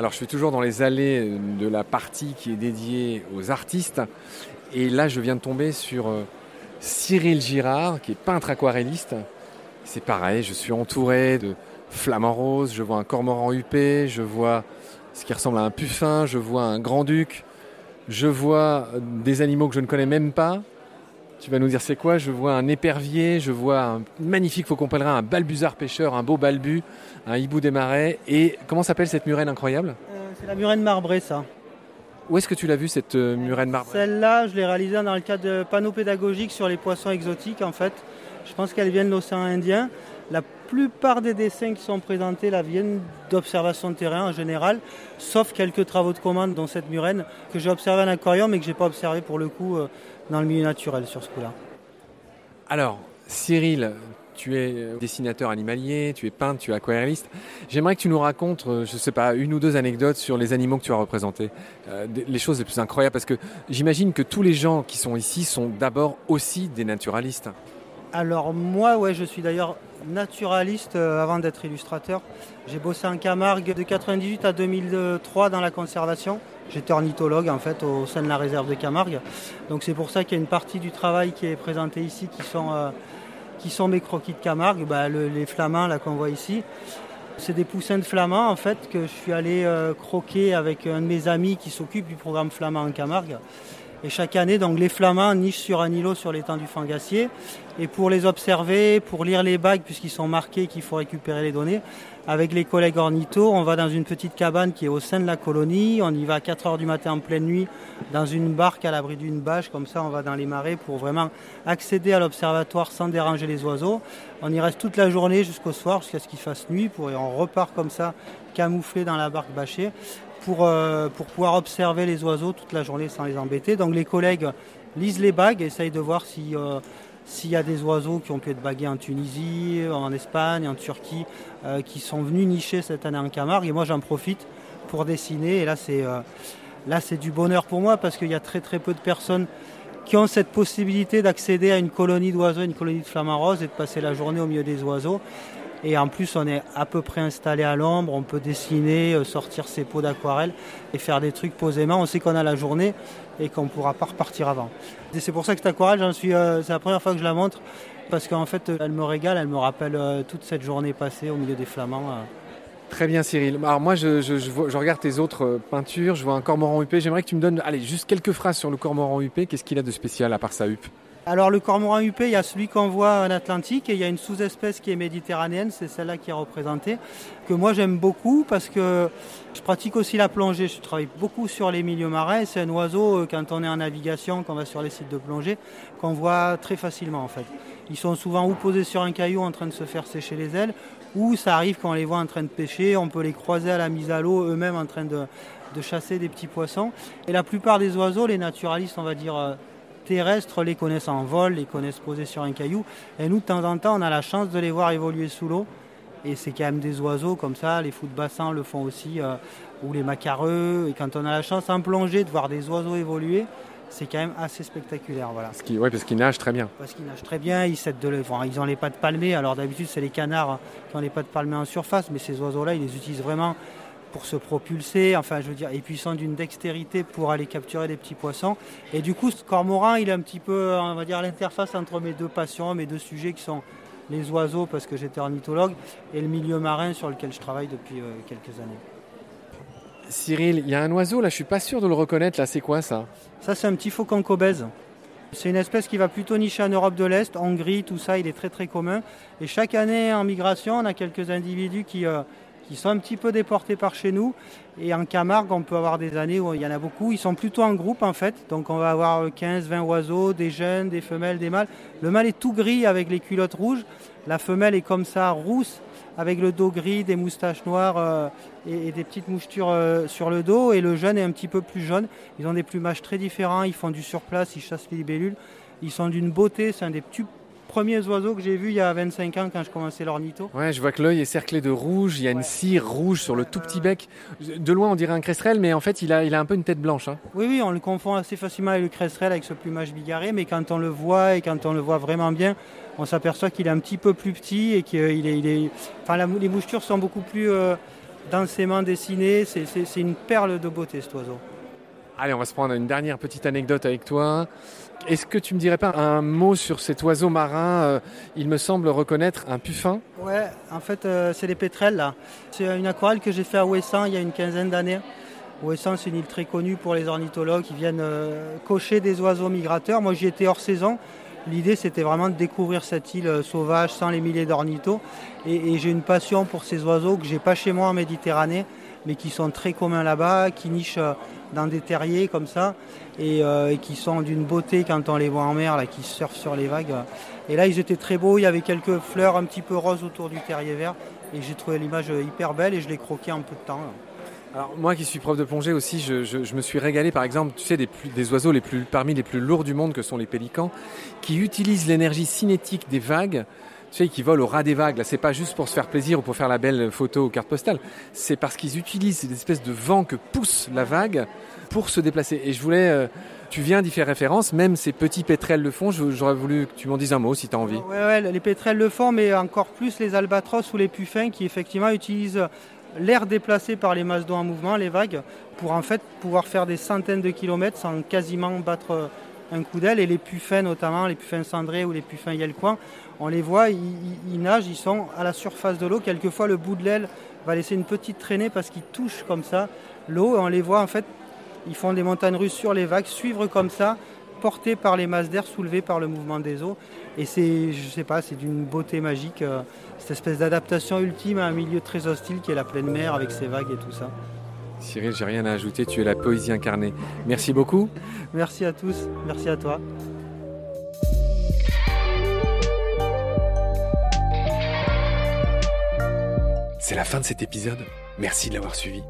Alors je suis toujours dans les allées de la partie qui est dédiée aux artistes. Et là, je viens de tomber sur euh, Cyril Girard, qui est peintre aquarelliste. C'est pareil, je suis entouré de flamants roses, je vois un cormoran huppé, je vois ce qui ressemble à un puffin, je vois un grand-duc, je vois des animaux que je ne connais même pas. Tu vas nous dire c'est quoi? Je vois un épervier, je vois un magnifique faucon pèlerin, un balbuzard pêcheur, un beau balbu, un hibou des marais. Et comment s'appelle cette murène incroyable? Euh, C'est la murène marbrée, ça. Où est-ce que tu l'as vu cette euh, murène marbrée? Celle-là, je l'ai réalisée dans le cadre de panneaux pédagogiques sur les poissons exotiques en fait. Je pense qu'elle vient de l'océan Indien. La plupart des dessins qui sont présentés là viennent d'observations de terrain en général, sauf quelques travaux de commande dont cette murène que j'ai observé en aquarium mais que j'ai pas observé pour le coup euh, dans le milieu naturel sur ce coup-là. Alors, Cyril, tu es euh, dessinateur animalier, tu es peintre, tu es aquarelliste. J'aimerais que tu nous racontes, euh, je ne sais pas, une ou deux anecdotes sur les animaux que tu as représentés. les choses les plus incroyables, parce que j'imagine que tous les gens qui sont ici sont d'abord aussi des naturalistes. Alors moi, je suis d'ailleurs naturaliste euh, avant d'être illustrateur. J'ai bossé en Camargue de 1998 à 2003 dans la conservation. J'étais ornithologue en fait au sein de la réserve de Camargue. Donc c'est pour ça qu'il y a une partie du travail qui est présenté ici qui sont, euh, mes croquis de Camargue, bah, les flamands là qu'on voit ici. C'est des poussins de flamands en fait que je suis allé euh, croquer avec un de mes amis qui s'occupe du programme flamand en Camargue. Et chaque année, donc, les flamands nichent sur un îlot sur l'étang du Fangassier. Et pour les observer, pour lire les bagues, puisqu'ils sont marqués qu'il faut récupérer les données, avec les collègues ornithos, on va dans une petite cabane qui est au sein de la colonie. On y va à 4 heures du matin en pleine nuit dans une barque à l'abri d'une bâche. Comme ça, on va dans les marais pour vraiment accéder à l'observatoire sans déranger les oiseaux. On y reste toute la journée jusqu'au soir, jusqu'à ce qu'il fasse nuit. Pour, et on repart comme ça, camouflé dans la barque bâchée pour, euh, pour pouvoir observer les oiseaux toute la journée sans les embêter. Donc les collègues lisent les bagues, essayent de voir euh, s'il y a des oiseaux qui ont pu être bagués en Tunisie, en Espagne, en Turquie, euh, qui sont venus nicher cette année en Camargue. Et moi j'en profite pour dessiner. Et là c'est, là c'est du bonheur pour moi parce qu'il y a très très peu de personnes qui ont cette possibilité d'accéder à une colonie d'oiseaux, une colonie de flamants roses et de passer la journée au milieu des oiseaux. Et en plus, on est à peu près installé à l'ombre, on peut dessiner, euh, sortir ses pots d'aquarelle et faire des trucs posément. On sait qu'on a la journée et qu'on ne pourra pas repartir avant. C'est pour ça que cette aquarelle, euh, c'est la première fois que je la montre parce qu'en fait, elle me régale, elle me rappelle euh, toute cette journée passée au milieu des flamands. Très bien Cyril. Alors moi je, je, regarde tes autres peintures, je vois un cormoran huppé. J'aimerais que tu me donnes allez, juste quelques phrases sur le cormoran huppé. Qu'est-ce qu'il a de spécial à part sa huppe? Alors le cormoran huppé, il y a celui qu'on voit en Atlantique et il y a une sous-espèce qui est méditerranéenne, c'est celle-là qui est représentée, que moi j'aime beaucoup parce que je pratique aussi la plongée, je travaille beaucoup sur les milieux marins, c'est un oiseau euh, quand on est en navigation, quand on va sur les sites de plongée, qu'on voit très facilement en fait. Ils sont souvent ou posés sur un caillou en train de se faire sécher les ailes, ou ça arrive quand on les voit en train de pêcher, on peut les croiser à la mise à l'eau eux-mêmes en train de, de chasser des petits poissons. Et la plupart des oiseaux, les naturalistes on va dire euh, terrestres les connaissent en vol, les connaissent posés sur un caillou. Et nous, de temps en temps, on a la chance de les voir évoluer sous l'eau. Et c'est quand même des oiseaux comme ça, les fous de bassin le font aussi, euh, ou les macareux. Et quand on a la chance en plongée de voir des oiseaux évoluer, c'est quand même assez spectaculaire. Voilà. Oui, parce qu'ils nagent très bien. Parce qu'ils nagent très bien, ils, de, ils ont les pattes palmées. Alors d'habitude, c'est les canards qui ont les pattes palmées en surface, mais ces oiseaux-là, ils les utilisent vraiment pour se propulser, enfin je veux dire, et puis ils d'une dextérité pour aller capturer des petits poissons. Et du coup, ce cormoran, il est un petit peu, on va dire, l'interface entre mes deux passions, mes deux sujets qui sont les oiseaux, parce que j'étais ornithologue, et le milieu marin sur lequel je travaille depuis euh, quelques années. Cyril, il y a un oiseau là, je suis pas sûr de le reconnaître là, c'est quoi ça? Ça c'est un petit faucon cobèze. C'est une espèce qui va plutôt nicher en Europe de l'Est, Hongrie, tout ça, il est très très commun. Et chaque année en migration, on a quelques individus qui, euh, qui sont un petit peu déportés par chez nous. Et en Camargue, on peut avoir des années où il y en a beaucoup. Ils sont plutôt en groupe en fait. Donc on va avoir 15-20 oiseaux, des jeunes, des femelles, des mâles. Le mâle est tout gris avec les culottes rouges. La femelle est comme ça, rousse, avec le dos gris, des moustaches noires euh, et, des petites mouchetures euh, sur le dos. Et le jeune est un petit peu plus jaune. Ils ont des plumages très différents. Ils font du surplace, ils chassent les libellules. Ils sont d'une beauté. C'est un des plus premiers oiseaux que j'ai vus il y a 25 ans quand je commençais l'ornito. Ouais, je vois que l'œil est cerclé de rouge, il y a une cire rouge sur le tout petit bec. De loin, on dirait un cresserelle, mais en fait, il a, il a un peu une tête blanche. Hein. Oui, oui, on le confond assez facilement avec le cresserelle, avec ce plumage bigarré, mais quand on le voit et quand on le voit vraiment bien, on s'aperçoit qu'il est un petit peu plus petit et qu'il est, il est, enfin, les mouchetures sont beaucoup plus, euh, densément dessiné. C'est une perle de beauté cet oiseau. Allez, on va se prendre une dernière petite anecdote avec toi. Est-ce que tu me dirais pas un mot sur cet oiseau marin euh, Il me semble reconnaître un puffin? Ouais, en fait, euh, c'est les pétrels. C'est une aquarelle que j'ai fait à Ouessant il y a une quinzaine d'années. Ouessant, c'est une île très connue pour les ornithologues qui viennent euh, cocher des oiseaux migrateurs. Moi, j'y étais hors saison. L'idée, c'était vraiment de découvrir cette île sauvage sans les milliers d'ornithos. Et, et j'ai une passion pour ces oiseaux que j'ai pas chez moi en Méditerranée, mais qui sont très communs là-bas, qui nichent dans des terriers comme ça euh, et, qui sont d'une beauté quand on les voit en mer, là, qui surfent sur les vagues. Et là, ils étaient très beaux, il y avait quelques fleurs un petit peu roses autour du terrier vert et j'ai trouvé l'image hyper belle et je l'ai croqué en peu de temps. Alors moi qui suis prof de plongée aussi, je, me suis régalé par exemple, tu sais, des, des, oiseaux les plus, parmi les plus lourds du monde que sont les pélicans, qui utilisent l'énergie cinétique des vagues tu sais, qui volent au ras des vagues. Là, c'est pas juste pour se faire plaisir ou pour faire la belle photo aux cartes postales. C'est parce qu'ils utilisent ces espèces de vent que pousse la vague pour se déplacer. Et je voulais, euh, tu viens d'y faire référence, même ces petits pétrels le font. J'aurais voulu que tu m'en dises un mot si tu as envie. Ouais, ouais, les pétrels le font, mais encore plus les albatros ou les puffins qui effectivement utilisent l'air déplacé par les masses d'eau en mouvement, les vagues, pour en fait pouvoir faire des centaines de kilomètres sans quasiment battre un coup d'aile. Et les puffins notamment, les puffins cendrés ou les puffins yelcoins, on les voit, ils, nagent, ils sont à la surface de l'eau. Quelquefois, le bout de l'aile va laisser une petite traînée parce qu'ils touchent comme ça l'eau. On les voit en fait ils font des montagnes russes sur les vagues, suivre comme ça, portés par les masses d'air soulevées par le mouvement des eaux. Et c'est, je sais pas, c'est d'une beauté magique, euh, cette espèce d'adaptation ultime à un milieu très hostile qui est la pleine mer avec ses vagues et tout ça. Cyril, j'ai rien à ajouter, tu es la poésie incarnée. Merci beaucoup. Merci à tous, merci à toi. C'est la fin de cet épisode. Merci de l'avoir suivi.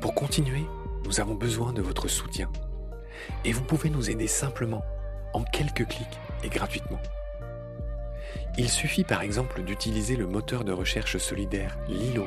Pour continuer, nous avons besoin de votre soutien. Et vous pouvez nous aider simplement, en quelques clics et gratuitement. Il suffit par exemple d'utiliser le moteur de recherche solidaire Lilo.